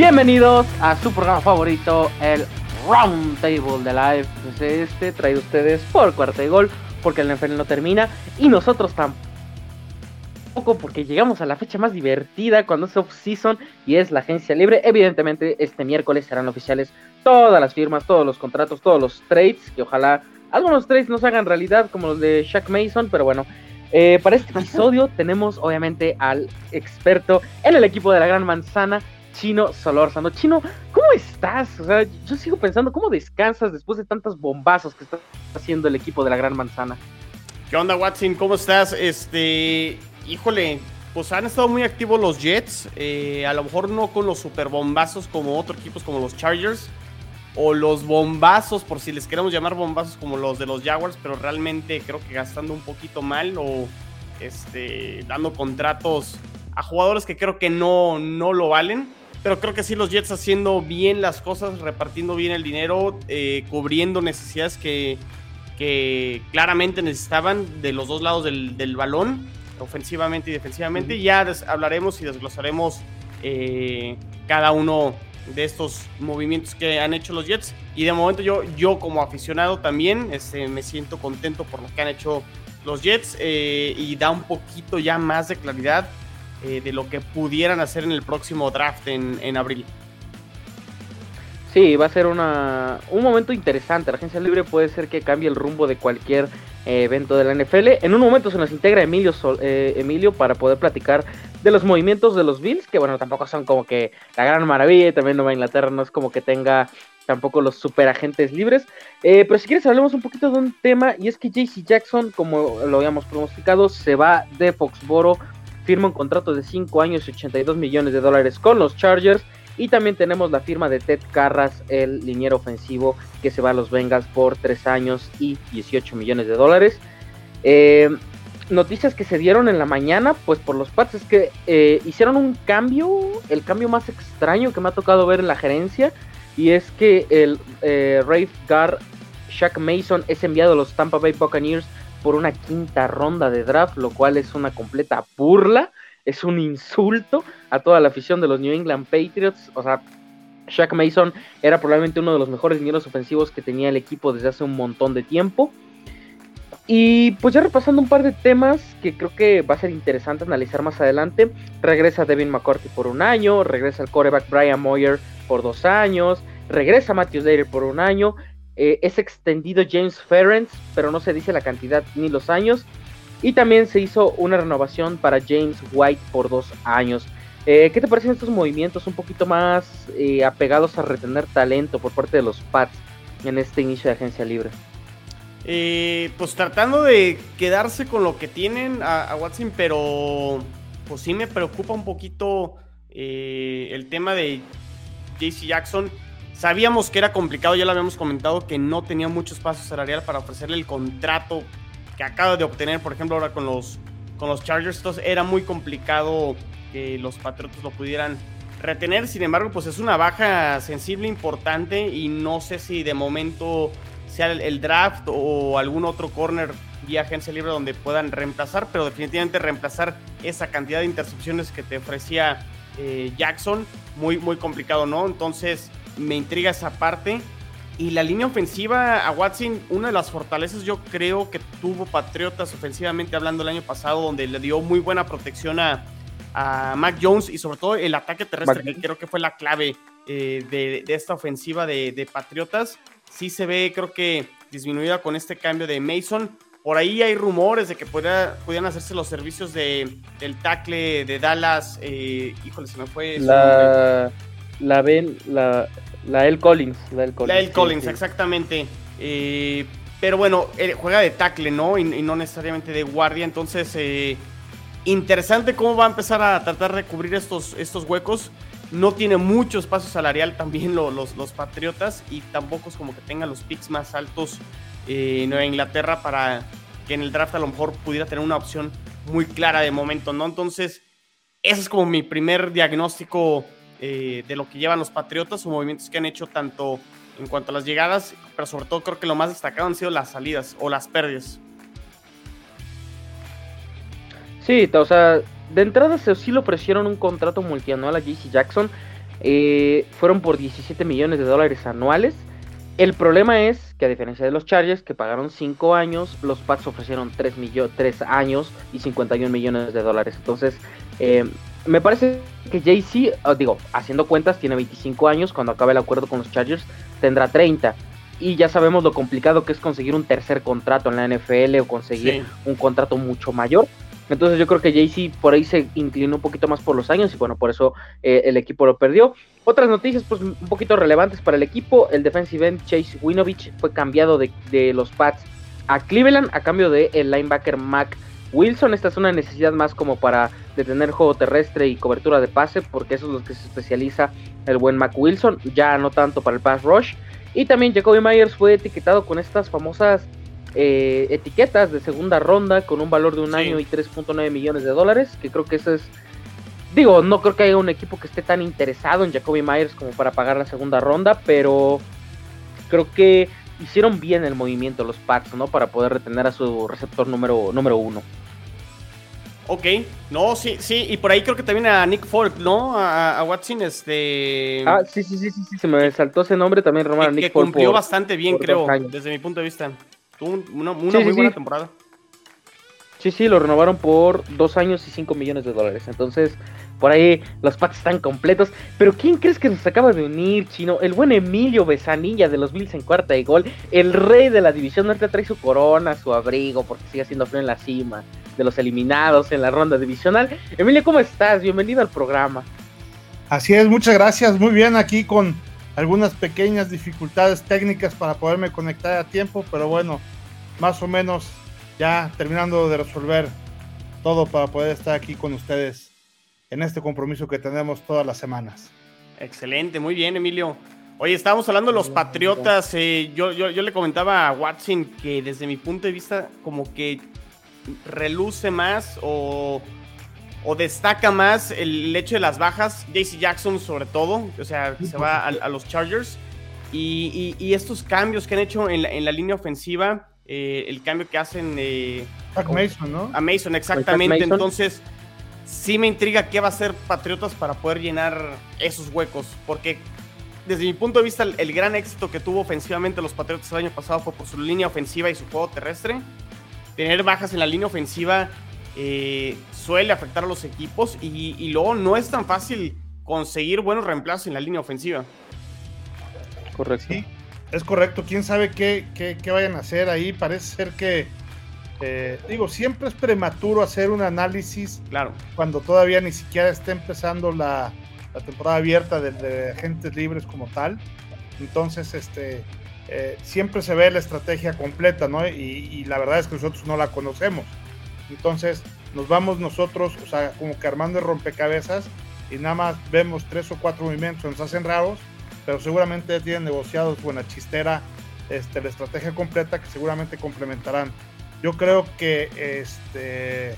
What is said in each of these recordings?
Bienvenidos a su programa favorito, el Round Table de Live. Pues este traído ustedes por cuarta de gol, porque el NFL no termina y nosotros tampoco, porque llegamos a la fecha más divertida cuando es off-season y es la agencia libre. Evidentemente, este miércoles serán oficiales todas las firmas, todos los contratos, todos los trades, que ojalá algunos trades no se hagan realidad, como los de Shaq Mason, pero bueno. Eh, para este episodio tenemos obviamente al experto en el equipo de la Gran Manzana, Chino Solórzano. Chino, ¿cómo estás? O sea, yo sigo pensando, ¿cómo descansas después de tantos bombazos que está haciendo el equipo de la Gran Manzana? ¿Qué onda, Watson? ¿Cómo estás? Este, híjole, pues han estado muy activos los Jets. Eh, a lo mejor no con los super bombazos como otros equipos como los Chargers. O los bombazos, por si les queremos llamar bombazos como los de los Jaguars, pero realmente creo que gastando un poquito mal o este, dando contratos a jugadores que creo que no, no lo valen. Pero creo que sí los Jets haciendo bien las cosas, repartiendo bien el dinero, eh, cubriendo necesidades que, que, claramente necesitaban de los dos lados del, del balón, ofensivamente y defensivamente. Ya hablaremos y desglosaremos eh, cada uno de estos movimientos que han hecho los Jets. Y de momento yo, yo como aficionado también este, me siento contento por lo que han hecho los Jets eh, y da un poquito ya más de claridad eh, de lo que pudieran hacer en el próximo draft en, en abril. Sí, va a ser una, un momento interesante. La agencia libre puede ser que cambie el rumbo de cualquier eh, evento de la NFL. En un momento se nos integra Emilio, eh, Emilio para poder platicar de los movimientos de los Bills, que bueno, tampoco son como que la gran maravilla. Y también Nueva Inglaterra no es como que tenga tampoco los super agentes libres. pero si quieres hablemos un poquito de un tema y es que JC Jackson, como lo habíamos pronosticado, se va de Foxboro firma un contrato de 5 años y 82 millones de dólares con los Chargers. Y también tenemos la firma de Ted Carras, el liniero ofensivo que se va a los Bengals por 3 años y 18 millones de dólares. Eh, noticias que se dieron en la mañana, pues por los Pats es que eh, hicieron un cambio, el cambio más extraño que me ha tocado ver en la gerencia. Y es que el eh, Rafe Gar Shaq Mason es enviado a los Tampa Bay Buccaneers por una quinta ronda de draft, lo cual es una completa burla, es un insulto a toda la afición de los New England Patriots. O sea, Shaq Mason era probablemente uno de los mejores dineros ofensivos que tenía el equipo desde hace un montón de tiempo. Y pues ya repasando un par de temas que creo que va a ser interesante analizar más adelante. Regresa Devin McCourty por un año, regresa el quarterback Brian Moyer por dos años, regresa Matthew Slater por un año, eh, es extendido James Ferentz, pero no se dice la cantidad ni los años. Y también se hizo una renovación para James White por dos años. Eh, ¿Qué te parecen estos movimientos un poquito más eh, apegados a retener talento por parte de los Pats en este inicio de agencia libre? pues tratando de quedarse con lo que tienen a, Watson, pero pues sí me preocupa un poquito el tema de JC Jackson Sabíamos que era complicado, ya lo habíamos comentado, que no tenía mucho espacio salarial para ofrecerle el contrato que acaba de obtener, por ejemplo, ahora con los, con los Chargers. Entonces era muy complicado que los Patriotas lo pudieran retener. Sin embargo, pues es una baja sensible, importante y no sé si de momento sea el, draft o algún otro corner vía agencia libre donde puedan reemplazar, pero definitivamente reemplazar esa cantidad de intercepciones que te ofrecía eh, Jackson, muy, muy complicado, ¿no? Entonces me intriga esa parte. Y la línea ofensiva a Watson, una de las fortalezas yo creo que tuvo Patriotas ofensivamente hablando el año pasado, donde le dio muy buena protección a, a Mac Jones y sobre todo el ataque terrestre, que creo que fue la clave eh, de, esta ofensiva de, Patriotas. Sí se ve, creo que disminuida con este cambio de Mason. Por ahí hay rumores de que pueda, pudieran hacerse los servicios de, del tackle de Dallas. Eh, híjole, se me fue. La, la, ben, la, la El Collins. La El Collins, la Collins exactamente. Eh, pero bueno, juega de tackle, ¿no? Y, no necesariamente de guardia. Entonces, eh, interesante cómo va a empezar a tratar de cubrir estos, estos huecos. No tiene mucho espacio salarial también los, los, Patriotas. Y tampoco es como que tenga los picks más altos en Nueva Inglaterra para que en el draft a lo mejor pudiera tener una opción muy clara de momento, ¿no? Entonces, ese es como mi primer diagnóstico eh, de lo que llevan los Patriotas o movimientos que han hecho tanto en cuanto a las llegadas, pero sobre todo creo que lo más destacado han sido las salidas o las pérdidas. Sí, o sea, de entrada se sí le ofrecieron un contrato multianual a JC Jackson, eh, fueron por 17 millones de dólares anuales. El problema es que a diferencia de los Chargers, que pagaron 5 años, los Pats ofrecieron 3, 3 años y 51 millones de dólares. Entonces, eh, me parece que JC, ah, digo, haciendo cuentas, tiene 25 años. Cuando acabe el acuerdo con los Chargers, tendrá 30. Y ya sabemos lo complicado que es conseguir un tercer contrato en la NFL o conseguir un contrato mucho mayor. Entonces yo creo que JC por ahí se inclinó un poquito más por los años y bueno, por eso eh, el equipo lo perdió. Otras noticias pues un poquito relevantes para el equipo. El defensive end Chase Winovich fue cambiado de, los Pats a Cleveland a cambio de el linebacker Mac Wilson. Esta es una necesidad más como para detener juego terrestre y cobertura de pase porque eso es lo que se especializa el buen Mac Wilson. Ya no tanto para el pass rush. Y también Jacoby Myers fue etiquetado con estas famosas eh, etiquetas de segunda ronda con un valor de un año y 3.9 millones de dólares, que creo que eso es... Digo, no creo que haya un equipo que esté tan interesado en Jacoby Myers como para pagar la segunda ronda, pero creo que hicieron bien el movimiento los Pats, ¿no? Para poder retener a su receptor número, número uno. Ok, no, sí, sí, y por ahí creo que también a Nick Folk, ¿no? A, Watson, este... Ah, sí, sí, sí, sí, se me saltó ese nombre también, Román. Que, que cumplió bastante bien, creo, desde mi punto de vista. Tuvo una, muy buena temporada. Sí, sí, lo renovaron por dos años y cinco millones de dólares. Entonces, por ahí los Pats están completos. Pero ¿quién crees que nos acaba de unir, Chino? El buen Emilio Besanilla de los Bills en cuarta de gol. El rey de la división norte trae su corona, su abrigo, porque sigue haciendo frío en la cima. De los eliminados en la ronda divisional. Emilio, ¿cómo estás? Bienvenido al programa. Así es, muchas gracias. Muy bien aquí con algunas pequeñas dificultades técnicas para poderme conectar a tiempo, pero bueno, más o menos ya terminando de resolver todo para poder estar aquí con ustedes en este compromiso que tenemos todas las semanas. Excelente, muy bien, Emilio. Oye, estábamos hablando de los Patriotas. Eh, yo, yo, yo, le comentaba a Watson que desde mi punto de vista como que reluce más o o destaca más el, hecho de las bajas, JC Jackson sobre todo, o sea, se va a, los Chargers, y, estos cambios que han hecho en la, línea ofensiva, eh, el cambio que hacen... Eh, a Mason, ¿no? A Mason, exactamente, entonces sí me intriga qué va a hacer Patriotas para poder llenar esos huecos, porque desde mi punto de vista el, gran éxito que tuvo ofensivamente los Patriotas el año pasado fue por su línea ofensiva y su juego terrestre. Tener bajas en la línea ofensiva eh, suele afectar a los equipos y, luego no es tan fácil conseguir buenos reemplazos en la línea ofensiva. Correcto. Es correcto. ¿Quién sabe qué, qué, vayan a hacer ahí? Parece ser que, eh, digo, siempre es prematuro hacer un análisis claro. cuando todavía ni siquiera está empezando la, temporada abierta de, agentes libres como tal. Entonces, este, eh, siempre se ve la estrategia completa, ¿no? y, la verdad es que nosotros no la conocemos. Entonces nos vamos nosotros, o sea, como que armando el rompecabezas y nada más vemos tres o cuatro movimientos, nos hacen raros, pero seguramente tienen negociados buena chistera este, la estrategia completa que seguramente complementarán. Yo creo que este,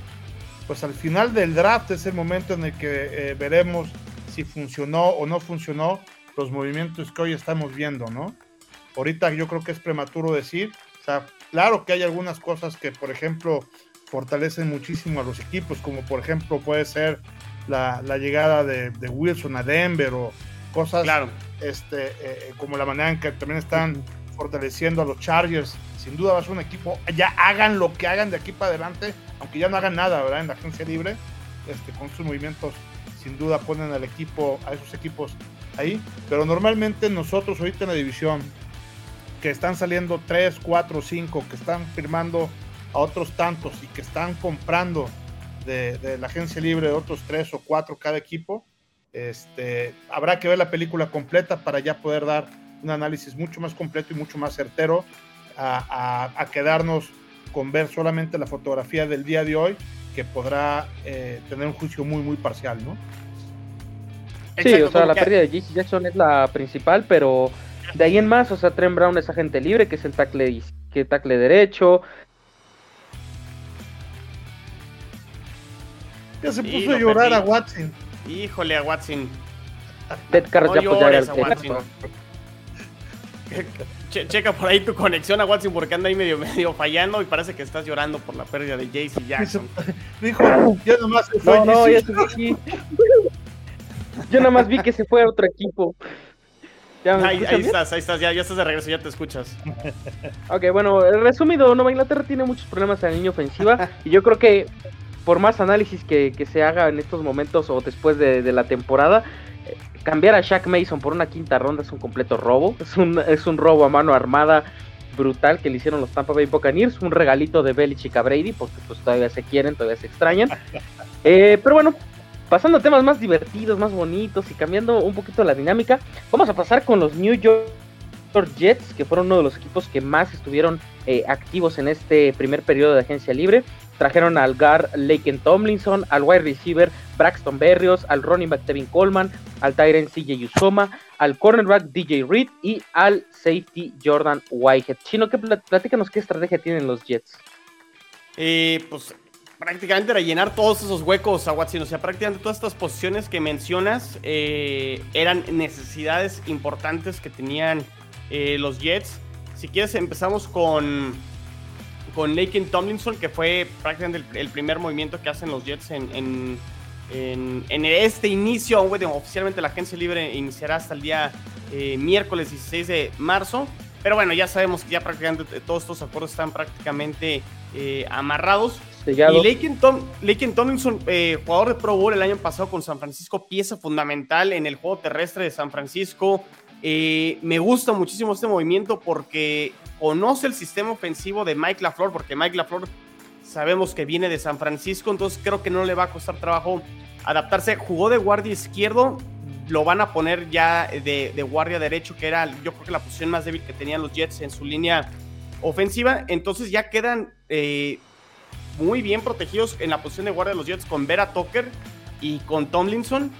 pues al final del draft es el momento en el que eh, veremos si funcionó o no funcionó los movimientos que hoy estamos viendo, ¿no? Ahorita yo creo que es prematuro decir, o sea, claro que hay algunas cosas que, por ejemplo, fortalecen muchísimo a los equipos, como por ejemplo puede ser la, llegada de, Wilson a Denver o cosas este, eh, eh, como la manera en que también están fortaleciendo a los Chargers. Sin duda va a ser un equipo, ya hagan lo que hagan de aquí para adelante, aunque ya no hagan nada, ¿verdad? En la agencia libre, este, con sus movimientos, sin duda ponen al equipo, a esos equipos ahí. Pero normalmente nosotros ahorita en la división, que están saliendo 3, 4, 5, que están firmando a otros tantos y que están comprando de, la agencia libre de otros tres o cuatro cada equipo, este, habrá que ver la película completa para ya poder dar un análisis mucho más completo y mucho más certero a, quedarnos con ver solamente la fotografía del día de hoy, que podrá eh, tener un juicio muy, muy parcial, ¿no? Sí, o sea, la pérdida de JC Jackson es la principal, pero de ahí en más, o sea, Trent Brown es agente libre, que es el tackle, que tackle derecho, Ya se puso a llorar a Watson. Híjole a Watson. Ted Carr ya llores a Watson. checa por ahí tu conexión a Watson porque anda ahí medio, medio fallando y parece que estás llorando por la pérdida de JC Jackson. Dijo, ya nomás se fue. No, no, ya estoy aquí. Yo nada más vi que se fue a otro equipo. ahí, estás, ahí estás, ya, ya estás de regreso, ya te escuchas. ok, bueno, resumido, Nueva Inglaterra tiene muchos problemas en la línea ofensiva y yo creo que por más análisis que, se haga en estos momentos o después de, la temporada, eh, cambiar a Shaq Mason por una quinta ronda es un completo robo, es un, es un robo a mano armada brutal que le hicieron los Tampa Bay Buccaneers, un regalito de Belichick a Brady, porque pues todavía se quieren, todavía se extrañan. Eh, pero bueno, pasando a temas más divertidos, más bonitos y cambiando un poquito la dinámica, vamos a pasar con los New York Jets, que fueron uno de los equipos que más estuvieron eh, activos en este primer periodo de agencia libre. Trajeron al Gar Laken Tomlinson, al wide receiver Braxton Berrios, al running back Tevin Coleman, al Tyrant CJ Usoma, al cornerback DJ Reed y al safety Jordan Whitehead. Chino, ¿qué platícanos qué estrategia tienen los Jets? Eh, pues prácticamente rellenar todos esos huecos a Watson. O sea, prácticamente todas estas posiciones que mencionas eh, eran necesidades importantes que tenían eh, los Jets. Si quieres, empezamos con, con Laken Tomlinson, que fue prácticamente el, primer movimiento que hacen los Jets en, en, en, este inicio. oficialmente la agencia libre iniciará hasta el día eh, miércoles 16 de marzo. Pero bueno, ya sabemos que ya prácticamente todos estos acuerdos están prácticamente amarrados. Y Laken, Tomlinson, eh, jugador de Pro Bowl el año pasado con San Francisco, pieza fundamental en el juego terrestre de San Francisco. Eh, me gusta muchísimo este movimiento porque conoce el sistema ofensivo de Mike LaFleur, porque Mike LaFleur sabemos que viene de San Francisco, entonces creo que no le va a costar trabajo adaptarse. Jugó de guardia izquierdo, lo van a poner ya de, guardia derecho, que era yo creo que la posición más débil que tenían los Jets en su línea ofensiva. Entonces ya quedan eh, muy bien protegidos en la posición de guardia de los Jets con Vera Tucker y con Tomlinson.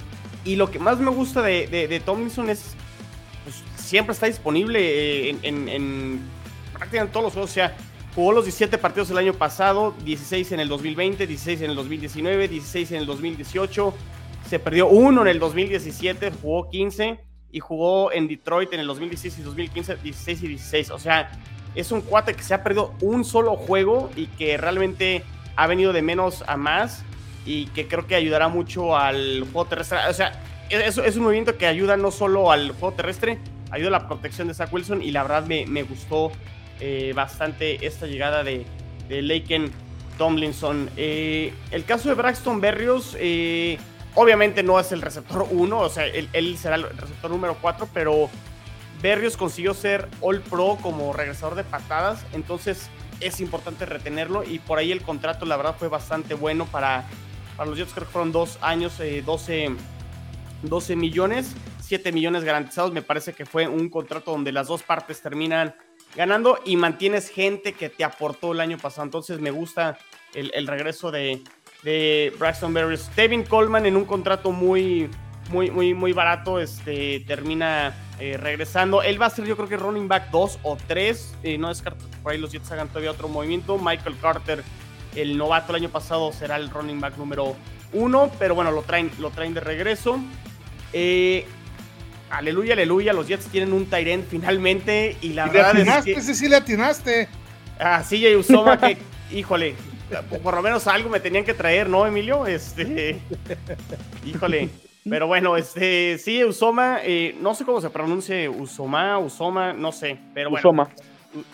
Y lo que más me gusta de, Tomlinson es, siempre está disponible eh, en, en, en, prácticamente todos los juegos. O sea, jugó los 17 partidos el año pasado, 16 en el 2020, 16 en el 2019, 16 en el 2018. Se perdió uno en el 2017, jugó 15 y jugó en Detroit en el 2016 y 2015, 16 y 16. O sea, es un cuate que se ha perdido un solo juego y que realmente ha venido de menos a más y que creo que ayudará mucho al juego terrestre. O sea, es, es un movimiento que ayuda no solo al juego terrestre, ayuda la protección de Zach Wilson y la verdad me, me gustó eh, bastante esta llegada de, de Laken Tomlinson. Eh, el caso de Braxton Berrios, eh, obviamente no es el receptor 1, o sea, él, será el receptor número 4, pero Berrios consiguió ser All Pro como regresador de patadas, entonces es importante retenerlo y por ahí el contrato la verdad fue bastante bueno para, para los Jets, creo que fueron dos años, 12, eh, 12 millones, 7 millones garantizados, me parece que fue un contrato donde las dos partes terminan ganando y mantienes gente que te aportó el año pasado, entonces me gusta el, regreso de, de Braxton Berrios. Devin Coleman en un contrato muy, muy, muy, muy barato, este, termina eh, regresando. Él va a ser, yo creo que running back 2 o 3. Eh, no descarto que por ahí los Jets hagan todavía otro movimiento. Michael Carter, el novato el año pasado, será el running back número 1. Pero bueno, lo traen, lo traen de regreso. Eh, aleluya, aleluya. Los Jets tienen un Tyrant finalmente. Y la verdad es que. Ese sí le atinaste. Ah, sí, Usoma, que, híjole, por lo menos algo me tenían que traer, ¿no, Emilio? Este. Híjole. Pero bueno, este, sí, Usoma, eh, no sé cómo se pronuncia, Usoma, Usoma, no sé, pero bueno. Usoma.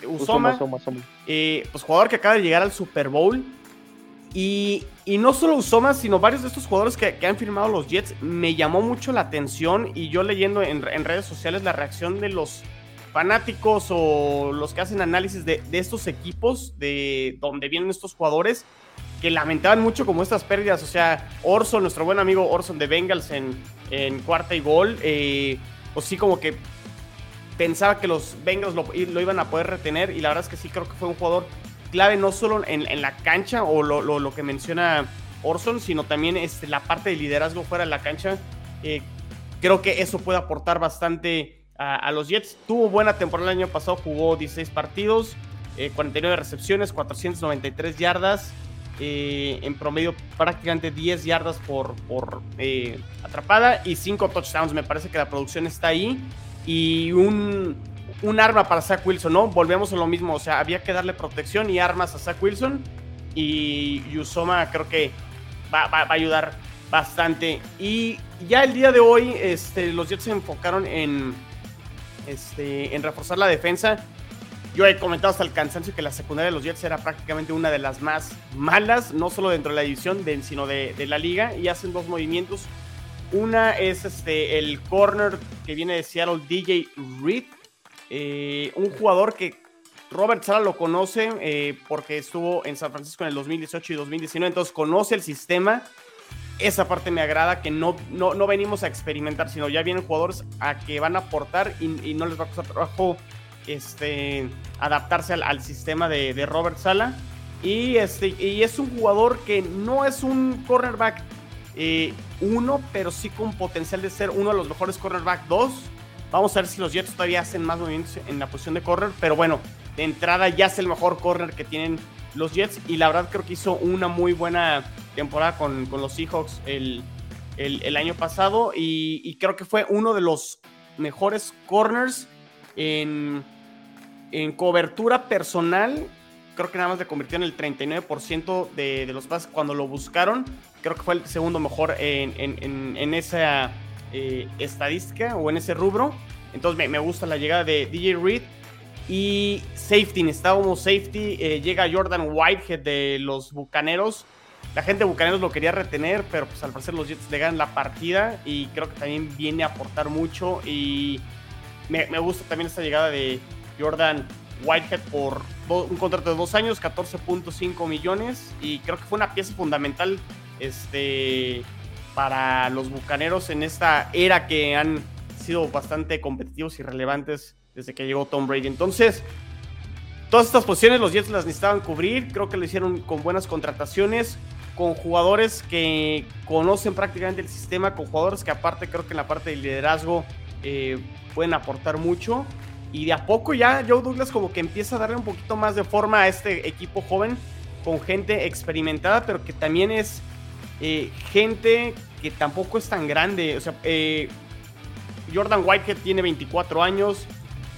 Usoma, Usoma, Usoma, eh, pues jugador que acaba de llegar al Super Bowl. Y, no solo Usoma, sino varios de estos jugadores que, han firmado los Jets, me llamó mucho la atención y yo leyendo en, redes sociales la reacción de los fanáticos o los que hacen análisis de, estos equipos, de donde vienen estos jugadores, que lamentaban mucho como estas pérdidas. O sea, Orson, nuestro buen amigo Orson de Bengals en, en cuarta y gol, eh, pues sí como que pensaba que los Bengals lo, iban a poder retener y la verdad es que sí creo que fue un jugador clave no solo en, la cancha o lo, que menciona Orson, sino también este, la parte de liderazgo fuera de la cancha. Eh, creo que eso puede aportar bastante a, los Jets. Tuvo buena temporada el año pasado, jugó 16 partidos, 49 eh, recepciones, 493 yardas. Eh, en promedio prácticamente 10 yardas por, por eh, atrapada y 5 touchdowns. Me parece que la producción está ahí. Y un, un, arma para Zach Wilson, ¿no? Volvemos a lo mismo. O sea, había que darle protección y armas a Zach Wilson. Y Yusoma creo que va, a ayudar bastante. Y ya el día de hoy, este, los Jets se enfocaron en, este, en reforzar la defensa. Yo he comentado hasta el cansancio que la secundaria de los Jets era prácticamente una de las más malas, no solo dentro de la división, sino de, la liga. Y hacen dos movimientos. Una es este, el corner que viene de Seattle, DJ Reed. Eh, un jugador que Robert Sala lo conoce eh, porque estuvo en San Francisco en el 2018 y 2019, entonces conoce el sistema esa parte me agrada, que no, no, venimos a experimentar, sino ya vienen jugadores a que van a aportar y, no les va a costar trabajo este, adaptarse al, sistema de, Robert Sala. Y, este, y es un jugador que no es un cornerback eh, uno, pero sí con potencial de ser uno de los mejores cornerback dos. Vamos a ver si los Jets todavía hacen más movimientos en la posición de corner, pero bueno, de entrada ya es el mejor corner que tienen los Jets y la verdad creo que hizo una muy buena temporada con, con los Seahawks el, el, año pasado y, creo que fue uno de los mejores corners en, en cobertura personal. Creo que nada más le convirtió en el 39% de, de, los pases cuando lo buscaron. Creo que fue el segundo mejor en, en, en esa eh, estadística o en ese rubro. Entonces me, gusta la llegada de DJ Reed y safety, necesitábamos safety. Eh, llega Jordan Whitehead de los Bucaneros. La gente de Bucaneros lo quería retener, pero pues al parecer los Jets le ganan la partida y creo que también viene a aportar mucho. Y me, gusta también esta llegada de Jordan Whitehead por un contrato de dos años, 14.5 millones. Y creo que fue una pieza fundamental este, para los Bucaneros en esta era que han sido bastante competitivos y relevantes desde que llegó Tom Brady. Entonces, todas estas posiciones los Jets las necesitaban cubrir. Creo que lo hicieron con buenas contrataciones, con jugadores que conocen prácticamente el sistema, con jugadores que aparte creo que en la parte de liderazgo eh, pueden aportar mucho. Y de a poco ya Joe Douglas como que empieza a darle un poquito más de forma a este equipo joven, con gente experimentada, pero que también es eh, gente que tampoco es tan grande. O sea, eh, Jordan Whitehead tiene 24 años,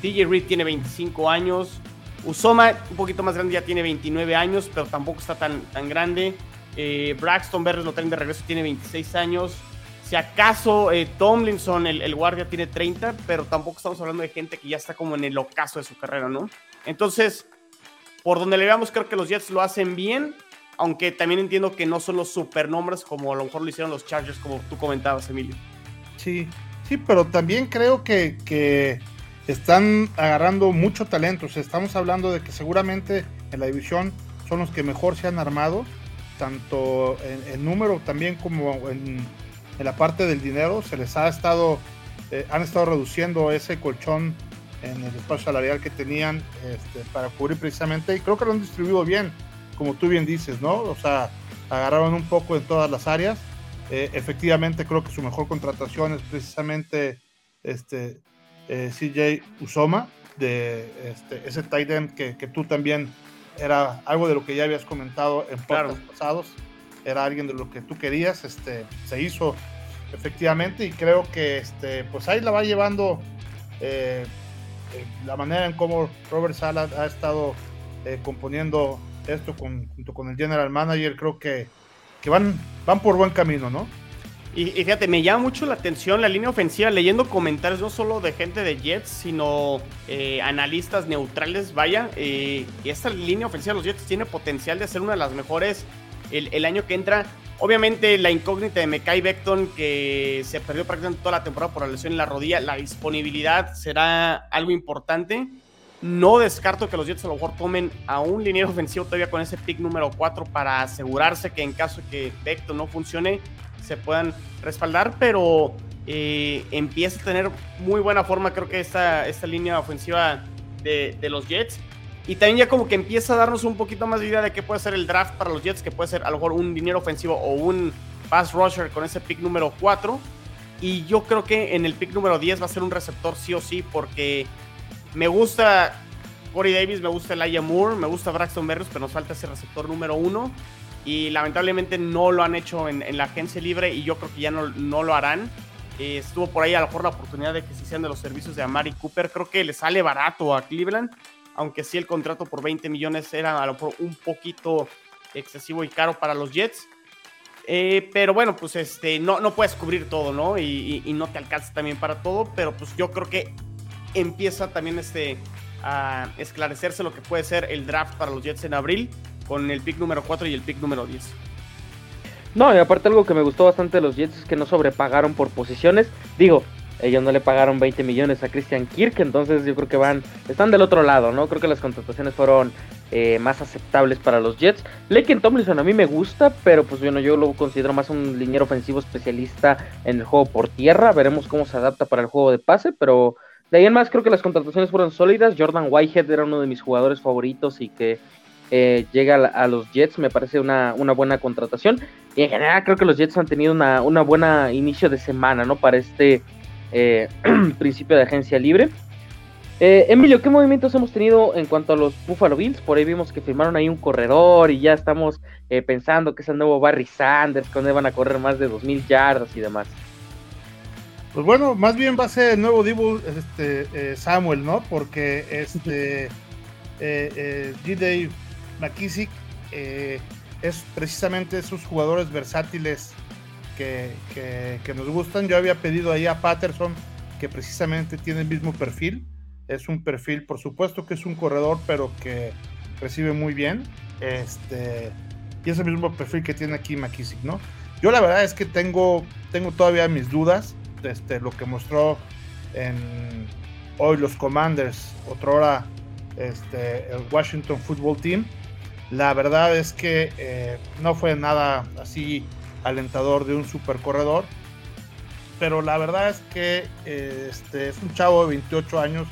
DJ Reed tiene 25 años. Usoma, un poquito más grande, ya tiene 29 años, pero tampoco está tan, tan grande. Eh, Braxton Berres lo traen de regreso, tiene 26 años. Si acaso eh, Tomlinson, el, guardia, tiene 30, pero tampoco estamos hablando de gente que ya está como en el ocaso de su carrera, ¿no? Entonces, por donde le veamos, creo que los Jets lo hacen bien, aunque también entiendo que no son los supernombres como a lo mejor lo hicieron los Chargers, como tú comentabas, Emilio. Sí, sí, pero también creo que, que están agarrando mucho talento. estamos hablando de que seguramente en la división son los que mejor se han armado, tanto en, número también como en, la parte del dinero. Se les ha estado, eh, han estado reduciendo ese colchón en el espacio salarial que tenían este, para cubrir precisamente, y creo que lo han distribuido bien, como tú bien dices, ¿no? O sea, agarraron un poco en todas las áreas. Eh, efectivamente, creo que su mejor contratación es precisamente este, eh, CJ Usoma, de este, ese tight end que, que, tú también era algo de lo que ya habías comentado en claro. pasados, era alguien de lo que tú querías, este, se hizo efectivamente y creo que este, pues ahí la va llevando eh, eh, la manera en cómo Robert Sala ha estado componiendo esto con, junto con el general manager, creo que, que van, van por buen camino, ¿no? Y, fíjate, me llama mucho la atención la línea ofensiva, leyendo comentarios no solo de gente de Jets, sino eh, analistas neutrales, vaya. Eh, y esta línea ofensiva de los Jets tiene potencial de ser una de las mejores el, año que entra. Obviamente la incógnita de Mekai Beckton, que se perdió prácticamente toda la temporada por la lesión en la rodilla, la disponibilidad será algo importante. No descarto que los Jets a lo mejor tomen a un liniero ofensivo todavía con ese pick número 4 para asegurarse que en caso de que Beckton no funcione, se puedan respaldar, pero eh, empieza a tener muy buena forma, creo que esta, esta línea ofensiva de, los Jets. Y también ya como que empieza a darnos un poquito más de idea de qué puede ser el draft para los Jets, que puede ser a lo mejor un dinero ofensivo o un pass rusher con ese pick número 4. Y yo creo que en el pick número 10 va a ser un receptor sí o sí, porque me gusta Corey Davis, me gusta Elijah Moore, me gusta Braxton Berrios, pero nos falta ese receptor número 1 y lamentablemente no lo han hecho en, la agencia libre y yo creo que ya no, no lo harán. Eh, estuvo por ahí a lo mejor la oportunidad de que se hicieran de los servicios de Amari Cooper. Creo que le sale barato a Cleveland, aunque sí el contrato por 20 millones era a lo mejor un poquito excesivo y caro para los Jets. Eh, pero bueno, pues este, no, no puedes cubrir todo, ¿no? Y, no te alcanza también para todo, pero pues yo creo que empieza también este, a esclarecerse lo que puede ser el draft para los Jets en abril con el pick número 4 y el pick número 10. No, y aparte algo que me gustó bastante de los Jets es que no sobrepagaron por posiciones. Digo, ellos no le pagaron 20 millones a Christian Kirk, entonces yo creo que van, están del otro lado, ¿no? Creo que las contrataciones fueron eh, más aceptables para los Jets. Laken Tomlinson a mí me gusta, pero pues bueno, yo lo considero más un liniero ofensivo especialista en el juego por tierra. Veremos cómo se adapta para el juego de pase, pero de ahí en más creo que las contrataciones fueron sólidas. Jordan Whitehead era uno de mis jugadores favoritos y que eh, llega a, los Jets, me parece una, una, buena contratación. Y en general creo que los Jets han tenido una, una buena inicio de semana, ¿no? Para este eh, principio de agencia libre. Eh, Emilio, ¿qué movimientos hemos tenido en cuanto a los Buffalo Bills? Por ahí vimos que firmaron ahí un corredor y ya estamos eh, pensando que es el nuevo Barry Sanders, cuando van a correr más de 2.000 yardas y demás. Pues bueno, más bien va a ser el nuevo Divo este, Samuel, ¿no? Porque este G. Dave McKissick es precisamente esos jugadores versátiles que, nos gustan. Yo había pedido ahí a Patterson, que precisamente tiene el mismo perfil. Es un perfil, por supuesto que es un corredor, pero que recibe muy bien. Este, y es el mismo perfil que tiene aquí McKissick, ¿no? Yo la verdad es que tengo, tengo todavía mis dudas. Este, lo que mostró hoy los Commanders, otra hora este, el Washington Football Team. La verdad es que eh, no fue nada así alentador de un super corredor. Pero la verdad es que este, es un chavo de 28 años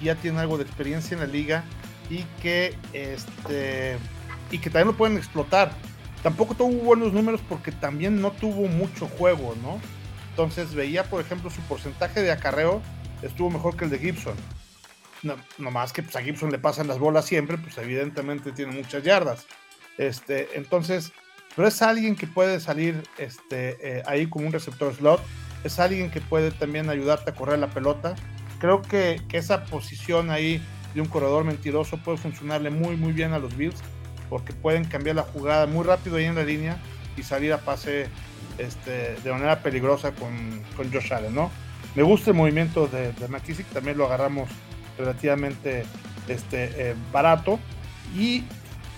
y ya tiene algo de experiencia en la liga y que, este, y que también lo pueden explotar. Tampoco tuvo buenos números porque también no tuvo mucho juego, ¿no? Entonces veía, por ejemplo, su porcentaje de acarreo estuvo mejor que el de Gibson. No, más que pues, a Gibson le pasan las bolas siempre, pues evidentemente tiene muchas yardas. Este, entonces, pero es alguien que puede salir este, eh, ahí como un receptor slot, es alguien que puede también ayudarte a correr la pelota. Creo que, esa posición ahí de un corredor mentiroso puede funcionarle muy muy bien a los Bills porque pueden cambiar la jugada muy rápido ahí en la línea y salir a pase este, de manera peligrosa con, con Josh Allen, ¿no? Me gusta el movimiento de, de McKissick, también lo agarramos relativamente este, eh, barato y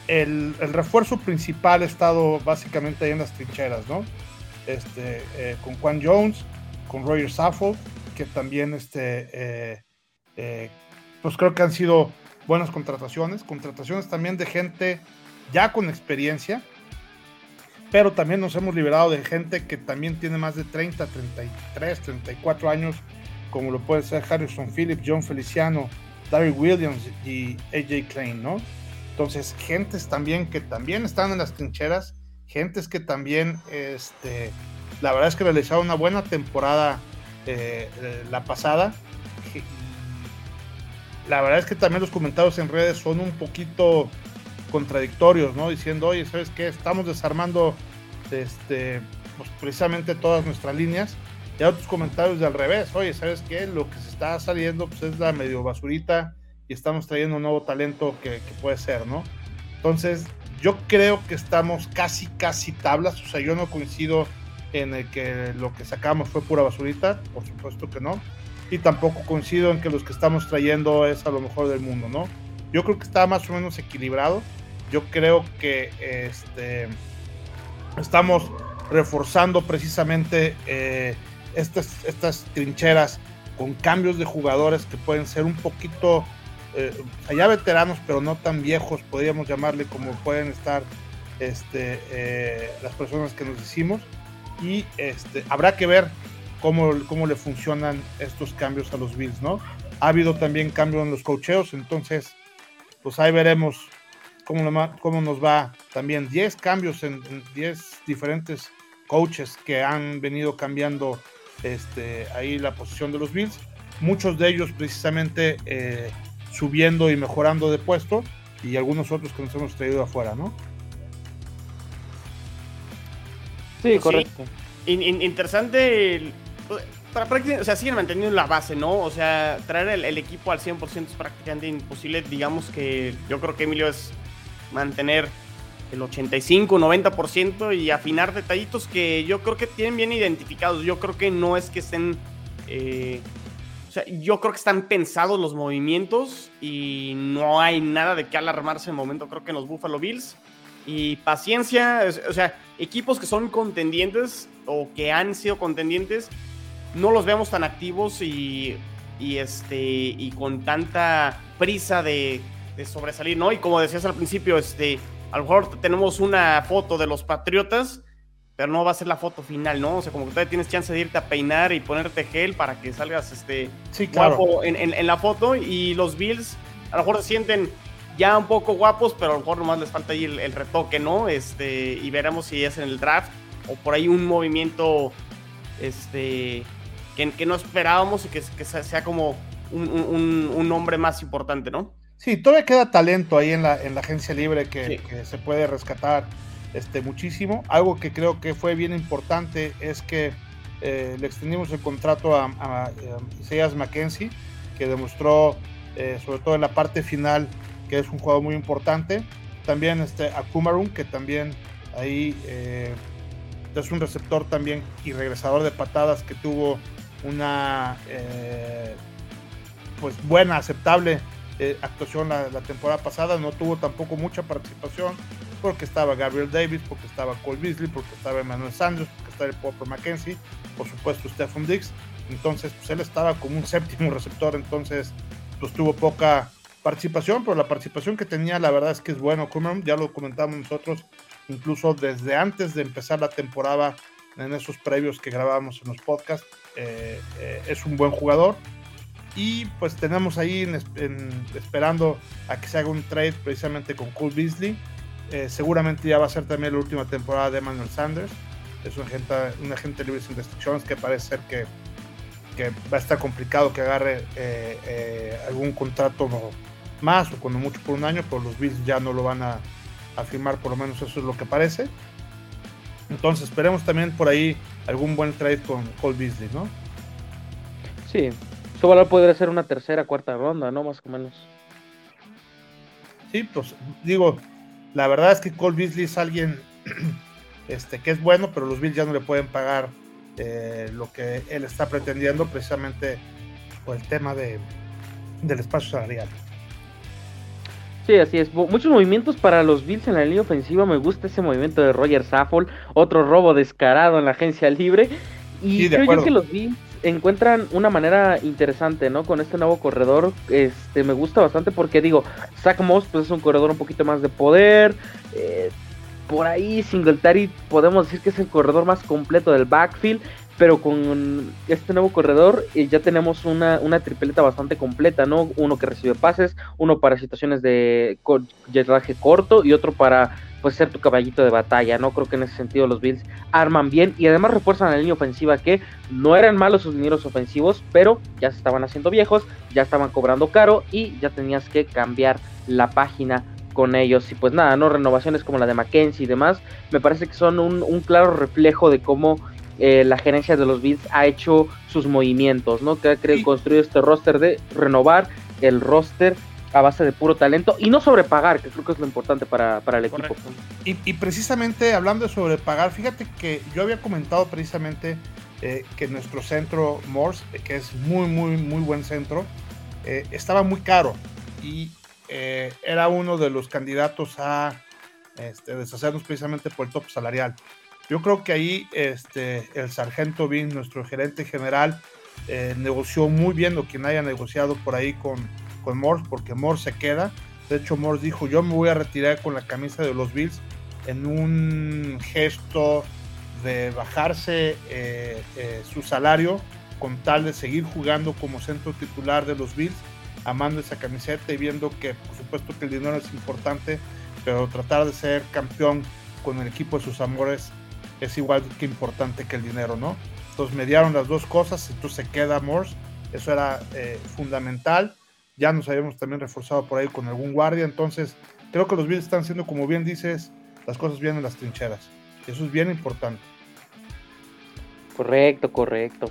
el, refuerzo principal ha estado básicamente ahí en las trincheras, ¿no? Este, eh, con Juan Jones, con Roger Saffold, que también, este, eh, eh, pues creo que han sido buenas contrataciones, contrataciones también de gente ya con experiencia, pero también nos hemos liberado de gente que también tiene más de 30, 33, 34 años, como lo puede ser Harrison Phillips, John Feliciano, David Williams y AJ Klein, ¿no? Entonces, gentes también que también están en las trincheras, gentes que también, este, la verdad es que realizaron una buena temporada eh, eh, la pasada. La verdad es que también los comentarios en redes son un poquito contradictorios, ¿no? Diciendo, oye, ¿sabes qué? Estamos desarmando este, pues, precisamente todas nuestras líneas. Y otros comentarios de al revés, oye, ¿sabes qué? Lo que se está saliendo pues, es la medio basurita y estamos trayendo un nuevo talento que, puede ser, ¿no? Entonces, yo creo que estamos casi, casi tablas, o sea, yo no coincido en el que lo que sacamos fue pura basurita, por supuesto que no, y tampoco coincido en que los que estamos trayendo es a lo mejor del mundo, ¿no? Yo creo que está más o menos equilibrado, yo creo que este, estamos reforzando precisamente eh, estas, estas trincheras con cambios de jugadores que pueden ser un poquito eh, allá veteranos, pero no tan viejos, podríamos llamarle como pueden estar este, eh, las personas que nos hicimos. Y este, habrá que ver cómo, cómo le funcionan estos cambios a los Bills, ¿no? Ha habido también cambios en los cocheos, entonces, pues ahí veremos cómo, cómo nos va. También 10 cambios en 10 diferentes coaches que han venido cambiando este, ahí la posición de los Bills. Muchos de ellos precisamente eh, subiendo y mejorando de puesto y algunos otros que nos hemos traído afuera, ¿no? Sí, correcto. interesante. para prácticamente, o sea, siguen manteniendo la base, ¿no? O sea, traer el, equipo al 100% es prácticamente imposible. Digamos que yo creo que Emilio es mantener el 85, 90% y afinar detallitos que yo creo que tienen bien identificados. Yo creo que no es que estén... Eh, o sea, yo creo que están pensados los movimientos y no hay nada de qué alarmarse en el momento, creo que en los Buffalo Bills. Y paciencia, o sea, equipos que son contendientes o que han sido contendientes, no los vemos tan activos y, y este, y con tanta prisa de, de sobresalir, ¿no? Y como decías al principio, este, a lo mejor tenemos una foto de los Patriotas, pero no va a ser la foto final, ¿no? O sea, como que todavía tienes chance de irte a peinar y ponerte gel para que salgas este sí, claro. guapo en, la foto. Y los Bills a lo mejor se sienten ya un poco guapos, pero a lo mejor nomás les falta ahí el, retoque, ¿no? Este, y veremos si es en el draft o por ahí un movimiento este, que, no esperábamos y que, sea como un, un, nombre más importante, ¿no? Sí, todavía queda talento ahí en la, en la agencia libre que, se puede rescatar este, muchísimo. Algo que creo que fue bien importante es que eh, le extendimos el contrato a, a, Isaias McKenzie, que demostró, eh, sobre todo en la parte final, que es un jugador muy importante. También este, a Kumarun, que también ahí eh, es un receptor también y regresador de patadas que tuvo una pues buena, aceptable eh, actuación la, temporada pasada, no tuvo tampoco mucha participación porque estaba Gabriel Davis, porque estaba Cole Beasley, porque estaba Emmanuel Sanders, porque estaba el Popper McKenzie, por supuesto Stephen Dix, entonces pues él estaba como un séptimo receptor, entonces pues tuvo poca participación, pero la participación que tenía la verdad es que es bueno, ya lo comentamos nosotros, incluso desde antes de empezar la temporada en esos previos que grabábamos en los podcasts, eh, eh, es un buen jugador, y pues tenemos ahí esperando a que se haga un trade precisamente con Cole Beasley. Eh, seguramente ya va a ser también la última temporada de Emmanuel Sanders. Es un agente, un agente libre sin restricciones que parece ser que, que va a estar complicado que agarre eh, eh, algún contrato más o cuando mucho por un año, pero los Bills ya no lo van a, a firmar, por lo menos eso es lo que parece. Entonces esperemos también por ahí algún buen trade con Cole Beasley, ¿no? Sí, su valor podría ser una tercera, cuarta ronda, ¿no? Más o menos. Sí, pues digo, la verdad es que Cole Beasley es alguien este, que es bueno, pero los Bills ya no le pueden pagar eh, lo que él está pretendiendo precisamente por el tema de, del espacio salarial. Sí, así es. Muchos movimientos para los Bills en la línea ofensiva. Me gusta ese movimiento de Roger Saffold. Otro robo descarado en la agencia libre. Y creo yo que los Bills encuentran una manera interesante, ¿no? Con este nuevo corredor, este, me gusta bastante porque digo, Zach Moss pues es un corredor un poquito más de poder, eh, por ahí Singletary podemos decir que es el corredor más completo del backfield, pero con este nuevo corredor eh, ya tenemos una, una tripleta bastante completa, ¿no? Uno que recibe pases, uno para situaciones de jetraje corto y otro para pues ser tu caballito de batalla, ¿no? Creo que en ese sentido los Bills arman bien y además refuerzan la línea ofensiva que no eran malos sus dineros ofensivos, pero ya se estaban haciendo viejos, ya estaban cobrando caro y ya tenías que cambiar la página con ellos. Y pues nada, ¿no? Renovaciones como la de Mackenzie y demás, me parece que son un, claro reflejo de cómo eh, la gerencia de los Bills ha hecho sus movimientos, ¿no? Que ha construido este roster de renovar el roster a base de puro talento y no sobrepagar, que creo que es lo importante para, el equipo. Y, precisamente hablando de sobrepagar, fíjate que yo había comentado precisamente eh, que nuestro centro Morse, eh, que es muy, muy, muy buen centro, eh, estaba muy caro y era uno de los candidatos a este, deshacernos precisamente por el top salarial. Yo creo que ahí este, el sargento Vin, nuestro gerente general, negoció muy bien, o quien haya negociado por ahí con, con Morse porque Morse se queda. De hecho, Morse dijo, yo me voy a retirar con la camisa de los Bills en un gesto de bajarse eh, eh, su salario con tal de seguir jugando como centro titular de los Bills, amando esa camiseta y viendo que por supuesto que el dinero es importante, pero tratar de ser campeón con el equipo de sus amores es igual que importante que el dinero, ¿no? Entonces mediaron las dos cosas, entonces se queda Morse, eso era eh, fundamental ya nos habíamos también reforzado por ahí con algún guardia. Entonces, creo que los Bills están haciendo, como bien dices, las cosas bien en las trincheras. Eso es bien importante. Correcto, correcto.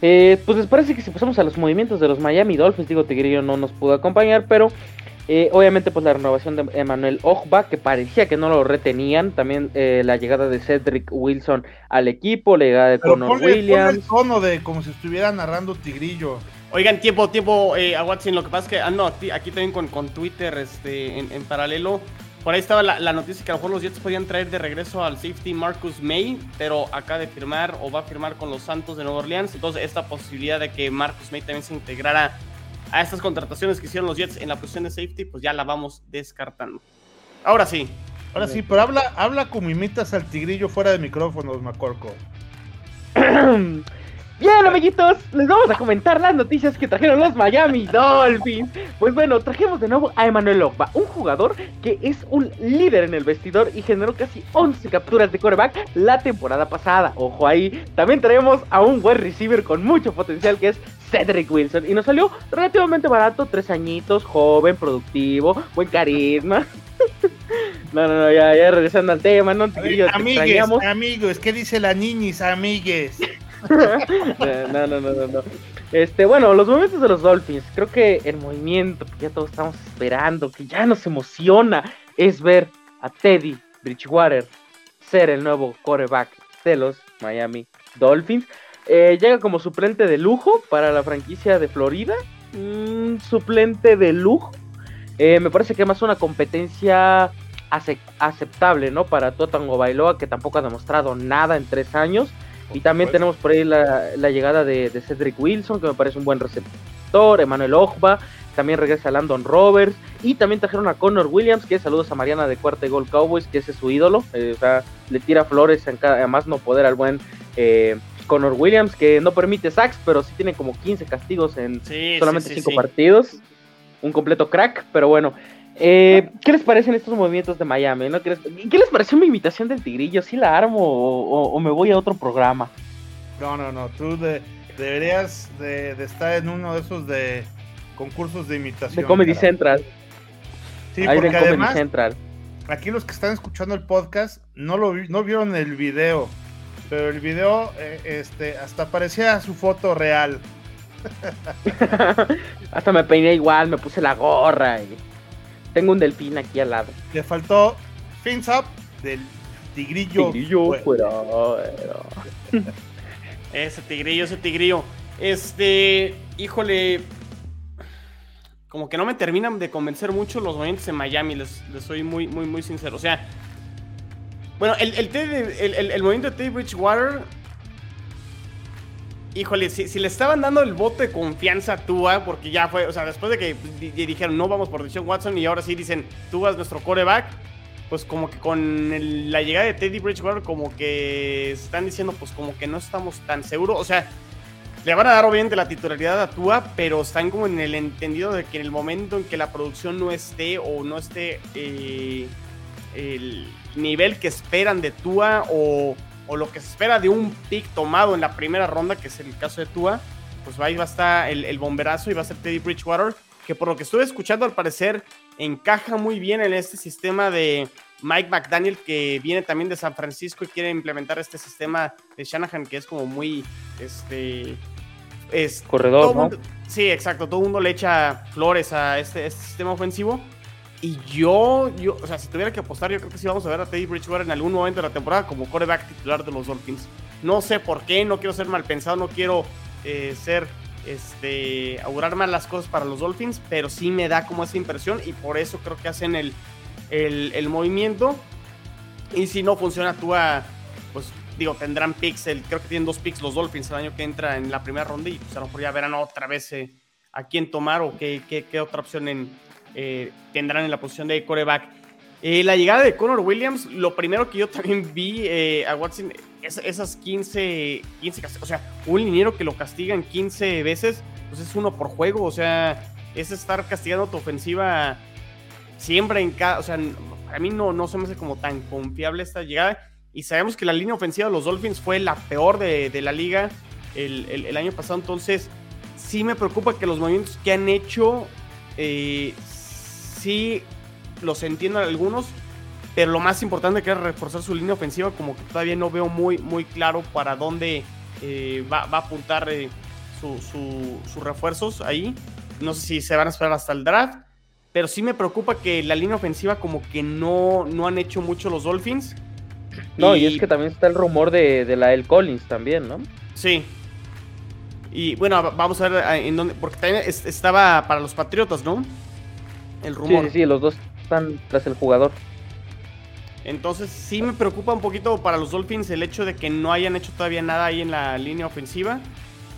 Eh, pues les parece que si pasamos a los movimientos de los Miami Dolphins, digo, Tigrillo no nos pudo acompañar, pero Eh, obviamente, pues la renovación de Emmanuel Ogba, que parecía que no lo retenían. También eh, la llegada de Cedric Wilson al equipo, la llegada de Connor Williams. el tono de como si estuviera narrando Tigrillo. Oigan, tiempo, tiempo, eh, a Watson, lo que pasa es que ando aquí, también con, con Twitter este, en, paralelo. Por ahí estaba la, noticia que a lo mejor los Jets podían traer de regreso al safety Marcus May, pero acá de firmar o va a firmar con los Santos de Nueva Orleans. Entonces, esta posibilidad de que Marcus May también se integrara a estas contrataciones que hicieron los Jets en la posición de safety, pues ya la vamos descartando. Ahora sí. Ahora sí, pero habla, habla como imitas al tigrillo fuera de micrófonos, Macorco. Bien, amiguitos, les vamos a comentar las noticias que trajeron los Miami Dolphins. Pues bueno, trajimos de nuevo a Emmanuel Ogba, un jugador que es un líder en el vestidor y generó casi 11 capturas de coreback la temporada pasada. Ojo ahí, también traemos a un buen receiver con mucho potencial que es Cedric Wilson y nos salió relativamente barato, tres añitos, joven, productivo, buen carisma. No, no, no, ya, ya regresando al tema, ¿no? amigues, amigos, ¿qué dice la niñis, amigues? no, no, no, no, Este, bueno, los movimientos de los Dolphins. Creo que el movimiento que ya todos estamos esperando, que ya nos emociona, es ver a Teddy Bridgewater ser el nuevo coreback de los Miami Dolphins. Eh, llega como suplente de lujo para la franquicia de Florida. suplente de lujo. Eh, me parece que más una competencia aceptable, ¿no? Para Totango Bailoa, que tampoco ha demostrado nada en tres años. Y también tenemos por ahí la, llegada de, Cedric Wilson, que me parece un buen receptor, Emmanuel Ojba, también regresa Landon Roberts, y también trajeron a Connor Williams, que saludos a Mariana de Cuarta y Gol Cowboys, que ese es su ídolo, eh, o sea, le tira flores, además no poder al buen eh, Connor Williams, que no permite sacks, pero sí tiene como 15 castigos en solamente 5 partidos, un completo crack, pero bueno, eh, ¿Qué les parecen estos movimientos de Miami? ¿no? ¿Qué, les, pareció mi imitación del tigrillo? ¿Sí la armo o, me voy a otro programa? No, no, no. Tú deberías de, estar en uno de esos de concursos de imitación. De Comedy Central. Sí, porque además, Central. aquí los que están escuchando el podcast no, lo no vieron el video, pero el video eh, este, hasta parecía su foto real. hasta me peiné igual, me puse la gorra y... Tengo un delfín aquí al lado. Le faltó fins up del tigrillo. Tigrillo fuera. ese tigrillo, ese tigrillo. Este, híjole, como que no me terminan de convencer mucho los movimientos en Miami, les, soy muy, muy, muy sincero. O sea, bueno, el, el, el movimiento de Teddy Bridgewater híjole, si, le estaban dando el voto de confianza a Tua, porque ya fue, o sea, después de que dijeron no vamos por Deshaun Watson y ahora sí dicen Tua es nuestro coreback, pues como que con la llegada de Teddy Bridgewater, como que están diciendo, pues como que no estamos tan seguros, o sea, le van a dar obviamente la titularidad a Tua, pero están como en el entendido de que en el momento en que la producción no esté o no esté eh, el nivel que esperan de Tua o o lo que se espera de un pick tomado en la primera ronda, que es el caso de Tua, pues ahí va a estar el, bomberazo y va a ser Teddy Bridgewater, que por lo que estuve escuchando al parecer encaja muy bien en este sistema de Mike McDaniel, que viene también de San Francisco y quiere implementar este sistema de Shanahan, que es como muy, este... Es, Corredor, ¿no? sí, exacto, todo el mundo le echa flores a este, este sistema ofensivo. Y yo, yo, o sea, si tuviera que apostar, yo creo que sí vamos a ver a Teddy Bridgewater en algún momento de la temporada como coreback titular de los Dolphins. No sé por qué, no quiero ser mal pensado, no quiero eh, ser, este, augurar mal las cosas para los Dolphins, pero sí me da como esa impresión y por eso creo que hacen el, el, movimiento. Y si no funciona, tú pues digo, tendrán picks, creo que tienen dos picks los Dolphins el año que entra en la primera ronda y pues a lo mejor ya verán otra vez eh, a quién tomar o qué, qué, qué otra opción en, eh, tendrán en la posición de coreback. Eh, la llegada de Connor Williams, lo primero que yo también vi eh, a Watson, es, esas 15, 15, o sea, un liniero que lo castigan 15 veces, pues es uno por juego, o sea, es estar castigando tu ofensiva siempre en cada, o sea, a mí no, no se me hace como tan confiable esta llegada. Y sabemos que la línea ofensiva de los Dolphins fue la peor de, la liga el, el, año pasado, entonces sí me preocupa que los movimientos que han hecho eh, sí los entiendo algunos, pero lo más importante que es reforzar su línea ofensiva, como que todavía no veo muy, muy claro para dónde eh, va, a apuntar eh, sus refuerzos ahí. No sé si se van a esperar hasta el draft. pero sí me preocupa que la línea ofensiva como que no, no han hecho mucho los Dolphins. No, y, es que también está el rumor de, de la El Collins también, ¿no? Sí. Y bueno, vamos a ver en dónde, porque también estaba para los Patriotas, ¿no? El rumor. Sí, sí, sí, los dos están tras el jugador. Entonces sí me preocupa un poquito para los Dolphins el hecho de que no hayan hecho todavía nada ahí en la línea ofensiva.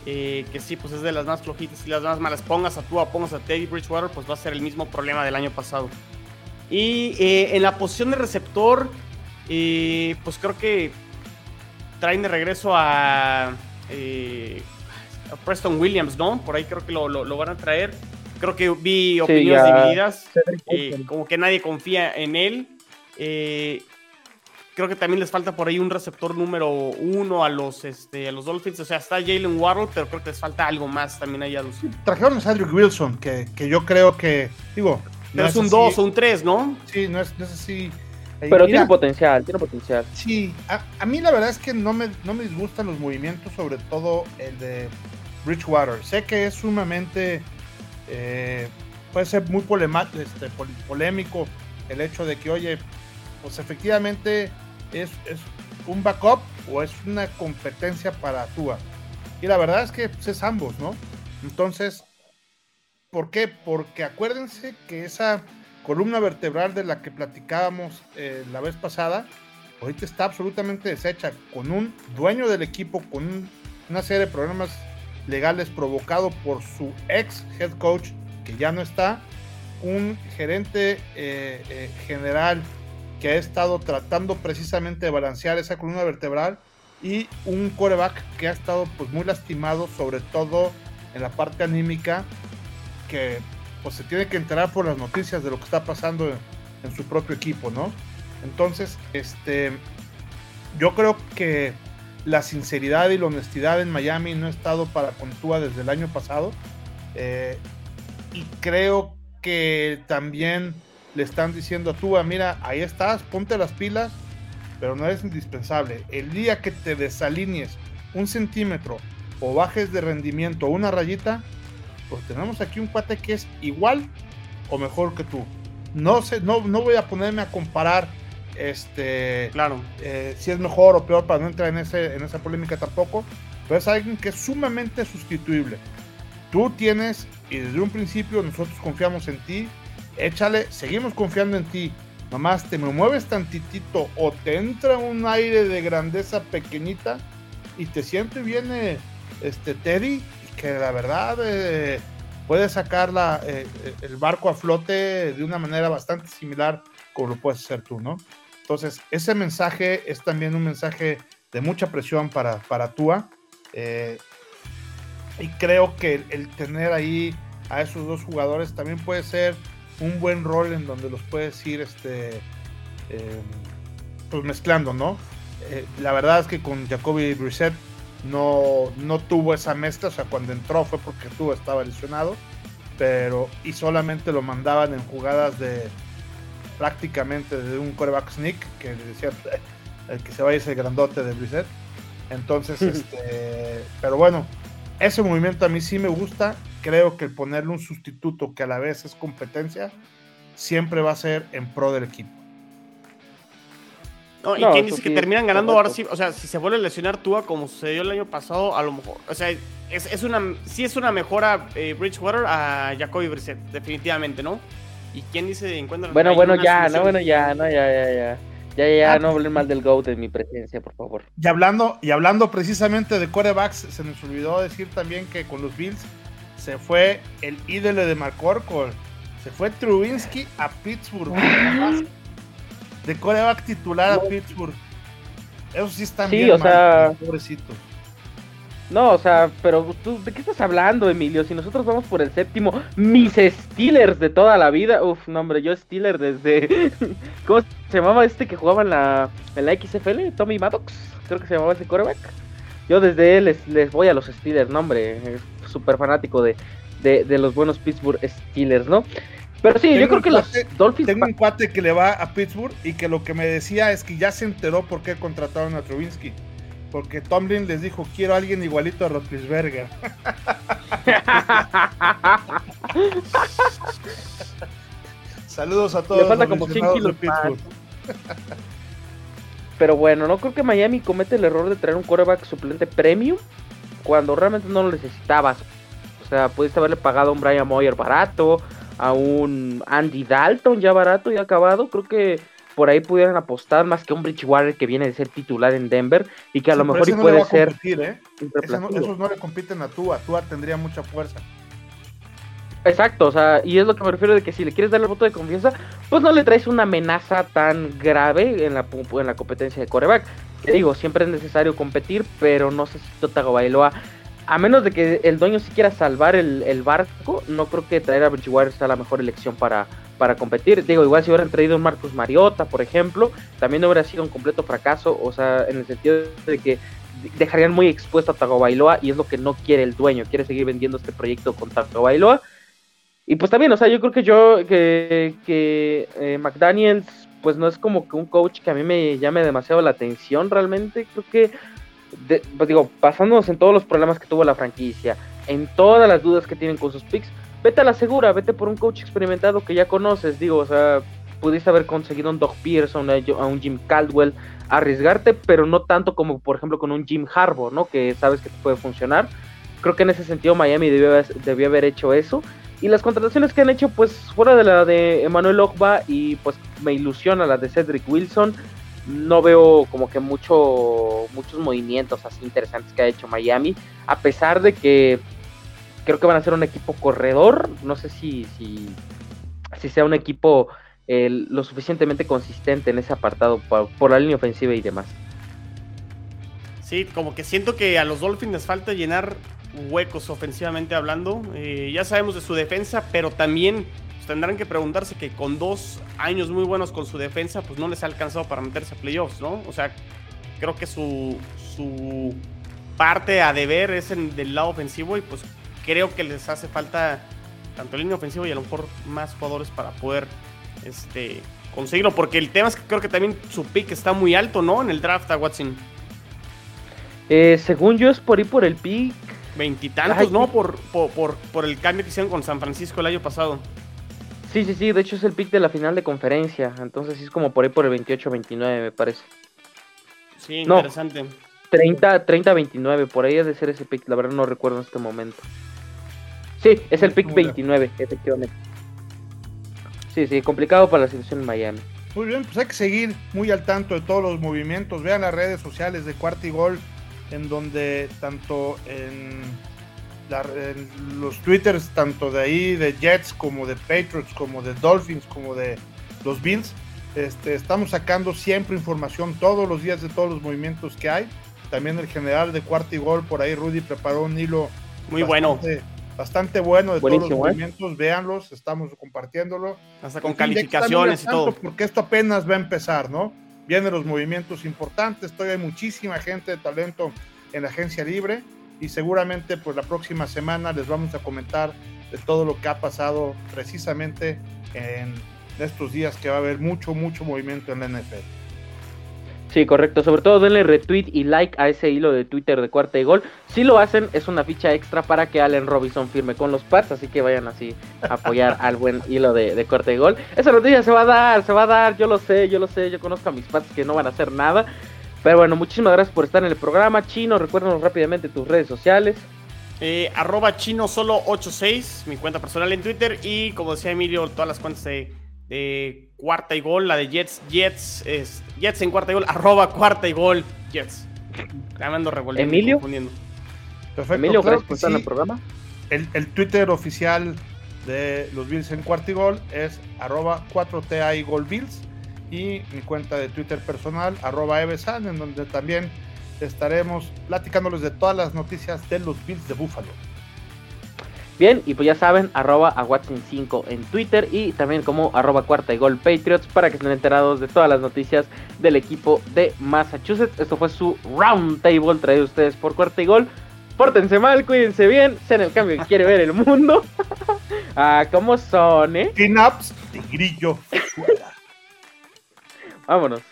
Eh, que sí, pues es de las más flojitas y las más malas. Pongas a Tua, pongas a Teddy Bridgewater, pues va a ser el mismo problema del año pasado. Y eh, en la posición de receptor, eh, pues creo que traen de regreso a, Preston Williams, ¿no? Por ahí creo que lo, van a traer. Creo que vi opiniones divididas. como que nadie confía en él. Creo que también les falta por ahí un receptor número uno a los, este, a los Dolphins. O sea, está Jalen Waddle, pero creo que les falta algo más también ahí a los. trajeron a Cedric Wilson, que, que, yo creo que, digo. Pero es un 2 o un 3, ¿no? Sí, no es, no es así. Pero tiene potencial, tiene potencial. Sí, a, mí la verdad es que no me, no me disgustan los movimientos, sobre todo el de Bridgewater. Sé que es sumamente. Eh, puede ser muy este, polémico el hecho de que, oye, pues efectivamente es, un backup o es una competencia para Tua. Y la verdad es que pues, es ambos, ¿no? Entonces, ¿por qué? Porque acuérdense que esa columna vertebral de la que platicábamos eh, la vez pasada, ahorita está absolutamente deshecha, con un dueño del equipo, con una serie de problemas legales provocado por su ex head coach, que ya no está, un gerente eh, eh, general que ha estado tratando precisamente de balancear esa columna vertebral y un coreback que ha estado pues muy lastimado, sobre todo en la parte anímica, que pues se tiene que enterar por las noticias de lo que está pasando en, su propio equipo, ¿no? Entonces, este, yo creo que la sinceridad y la honestidad en Miami no ha estado para Contúa desde el año pasado. Eh, y creo que también le están diciendo a Tua, mira, ahí estás, ponte las pilas, pero no es indispensable. El día que te desalinees un centímetro o bajes de rendimiento una rayita, pues tenemos aquí un cuate que es igual o mejor que tú. No sé, no, no voy a ponerme a comparar este claro eh, si es mejor o peor para no entrar en ese en esa polémica tampoco pero es alguien que es sumamente sustituible tú tienes y desde un principio nosotros confiamos en ti échale, seguimos confiando en ti. Nomás te me mueves tantitito o te entra un aire de grandeza pequeñita y te siente bien eh, este Teddy, que la verdad eh, puede sacar eh, el barco a flote de una manera bastante similar como lo puedes hacer tú, ¿no? Entonces, ese mensaje es también un mensaje de mucha presión para, para Tua. y creo que el tener ahí a esos dos jugadores también puede ser un buen rol en donde los puedes ir este, em, pues mezclando, ¿no? Eh, la verdad es que con Jacoby Brissett no, no tuvo esa mezcla, o sea, cuando entró fue porque tuvo, estaba lesionado, pero y solamente lo mandaban en jugadas de prácticamente de un coreback sneak, que le decían el que se vaya ese grandote de Brissett. Entonces, este, pero bueno, ese movimiento a mí sí me gusta. Creo que el ponerle un sustituto que a la vez es competencia siempre va a ser en pro del equipo. No, y quién dice que terminan ganando ahora sí, o sea, si se vuelve a lesionar Tua como sucedió el año pasado, a lo mejor, o sea, es, una, sí es una mejora eh, Bridgewater a Jacoby Brissett, definitivamente, ¿no? Y quién dice encuentra. Bueno, bueno, ya, no, bueno, ya, no, ya, ya, ya. Ya, ya, ah, no hablen mal del GOAT en mi presencia, por favor. Y hablando, y hablando precisamente de quarterbacks, se nos olvidó decir también que con los Bills se fue el ídolo de Mark Se fue Trubinsky a Pittsburgh. de quarterback titular a Pittsburgh. Eso sí está sí, o sea, pobrecitos. No, o sea, pero tú, ¿de qué estás hablando, Emilio? Si nosotros vamos por el séptimo, mis Steelers de toda la vida. Uf, no, hombre, yo Steelers desde. ¿Cómo se llamaba este que jugaba en la, en la XFL? Tommy Maddox, creo que se llamaba ese coreback. Yo desde él les, voy a los Steelers, no, hombre, súper fanático de, de, los buenos Pittsburgh Steelers, ¿no? Pero sí, yo creo que los Dolphins. Tengo un cuate que le va a Pittsburgh y que lo que me decía es que ya se enteró por qué contrataron a Trubinsky porque Tomlin les dijo, quiero a alguien igualito a Roethlisberger. Saludos a todos. Le falta como 100 kilos Pero bueno, no creo que Miami comete el error de traer un coreback suplente premium cuando realmente no lo necesitabas. O sea, pudiste haberle pagado a un Brian Moyer barato, a un Andy Dalton ya barato y acabado. Creo que por ahí pudieran apostar más que un Bridgewater que viene de ser titular en Denver y que a lo mejor y puede ser. ¿eh? esos no le compiten a Tua, Tua tendría mucha fuerza. Exacto, o sea, y es lo que me refiero de que si le quieres dar el voto de confianza, pues no le traes una amenaza tan grave en la, en la competencia de coreback. digo, siempre es necesario competir, pero no sé si Totago Bailoa, a menos de que el dueño si quiera salvar el, barco, no creo que traer a Bridgewater sea la mejor elección para, para competir. Digo, igual si hubieran traído un Marcus Mariota, por ejemplo, también no hubiera sido un completo fracaso, o sea, en el sentido de que dejarían muy expuesto a Tagovailoa y es lo que no quiere el dueño, quiere seguir vendiendo este proyecto con Tagovailoa y pues también, o sea, yo creo que yo, que, que eh, McDaniels, pues no es como que un coach que a mí me llame demasiado la atención realmente. Creo que, pues digo, basándonos en todos los problemas que tuvo la franquicia, en todas las dudas que tienen con sus picks, vete a la segura, vete por un coach experimentado que ya conoces. Digo, o sea, pudiste haber conseguido un Doug Pearson, a un Jim Caldwell, arriesgarte, pero no tanto como, por ejemplo, con un Jim Harbaugh, ¿no? Que sabes que te puede funcionar. Creo que en ese sentido Miami debió, haber hecho eso. Y las contrataciones que han hecho, pues fuera de la de Emmanuel Ogba y pues me ilusiona la de Cedric Wilson, no veo como que mucho, muchos movimientos así interesantes que ha hecho Miami, a pesar de que creo que van a ser un equipo corredor, no sé si, si, sea un equipo lo suficientemente consistente en ese apartado por, por la línea ofensiva y demás. Sí, como que siento que a los Dolphins les falta llenar huecos ofensivamente hablando. Eh, ya sabemos de su defensa, pero también pues, tendrán que preguntarse que con dos años muy buenos con su defensa, pues no les ha alcanzado para meterse a playoffs, ¿no? O sea, creo que su, su parte a deber es en, del lado ofensivo y pues creo que les hace falta tanto línea ofensiva y a lo mejor más jugadores para poder este, conseguirlo. Porque el tema es que creo que también su pick está muy alto, ¿no? En el draft a Watson. Eh, según yo es por ir por el pick Veintitantos, ¿no? Por, por, por, el cambio que hicieron con San Francisco el año pasado. Sí, sí, sí. De hecho, es el pick de la final de conferencia. Entonces, sí es como por ahí por el 28-29, me parece. Sí, interesante. 30-29, por ahí es de ser ese pick. La verdad, no recuerdo en este momento. Sí, es el pick 29, efectivamente. Sí, sí, complicado para la situación en Miami. Muy bien, pues hay que seguir muy al tanto de todos los movimientos. Vean las redes sociales de Cuarta y Gol en donde tanto en, los twitters, tanto de ahí, de Jets, como de Patriots, como de Dolphins, como de los Bills, este, estamos sacando siempre información todos los días de todos los movimientos que hay. También el general de cuarto y gol, por ahí Rudy preparó un hilo muy bueno. Bastante bueno de todos los ¿eh? movimientos, véanlos, estamos compartiéndolo. Hasta con calificaciones y todo. Porque esto apenas va a empezar, ¿no? vienen los movimientos importantes, todavía hay muchísima gente de talento en la agencia libre y seguramente pues la próxima semana les vamos a comentar de todo lo que ha pasado precisamente en estos días que va a haber mucho, mucho movimiento en la NFL. Sí, correcto. Sobre todo denle retweet y like a ese hilo de Twitter de cuarta y gol. Si lo hacen, es una ficha extra para que Allen Robinson firme con los Pats. Así que vayan así a apoyar al buen hilo de, de cuarta y gol. Esa noticia se va a dar, se va a dar. Yo lo sé, yo lo sé. Yo conozco a mis Pats que no van a hacer nada. Pero bueno, muchísimas gracias por estar en el programa. Chino, recuérdanos rápidamente tus redes sociales. Eh, arroba chino solo 86, mi cuenta personal en Twitter. Y como decía Emilio, todas las cuentas de de cuarta y gol, la de Jets, Jets, es, Jets en cuarta y gol, arroba cuarta y gol, Jets. Llamando revolviendo. Emilio. Perfecto. Emilio, claro el programa. El, el, Twitter oficial de los Bills en cuarta y gol es arroba 4TA y gol Bills. Y mi cuenta de Twitter personal, arroba Evesan, en donde también estaremos platicándoles de todas las noticias de los Bills de Buffalo. Bien, y pues ya saben, arroba a Watson5 en Twitter y también como arroba cuarta y gol Patriots para que estén enterados de todas las noticias del equipo de Massachusetts. Esto fue su Round Table traído a ustedes por cuarta y gol. Pórtense mal, cuídense bien, sean el cambio que quiere ver el mundo. ah, ¿cómo son, eh? Pin-ups de grillo. Vámonos.